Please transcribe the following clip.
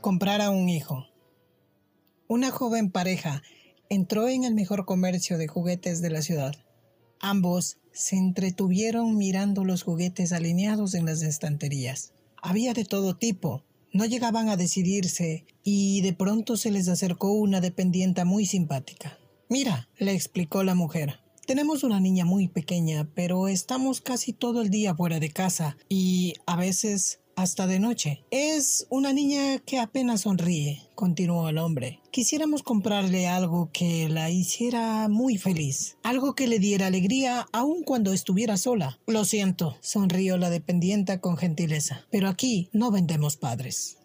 Comprar a un hijo. Una joven pareja entró en el mejor comercio de juguetes de la ciudad. Ambos se entretuvieron mirando los juguetes alineados en las estanterías. Había de todo tipo. No llegaban a decidirse y de pronto se les acercó una dependienta muy simpática. Mira, le explicó la mujer. Tenemos una niña muy pequeña, pero estamos casi todo el día fuera de casa y a veces hasta de noche. Es una niña que apenas sonríe, continuó el hombre. Quisiéramos comprarle algo que la hiciera muy feliz, algo que le diera alegría aun cuando estuviera sola. Lo siento, sonrió la dependienta con gentileza, pero aquí no vendemos padres.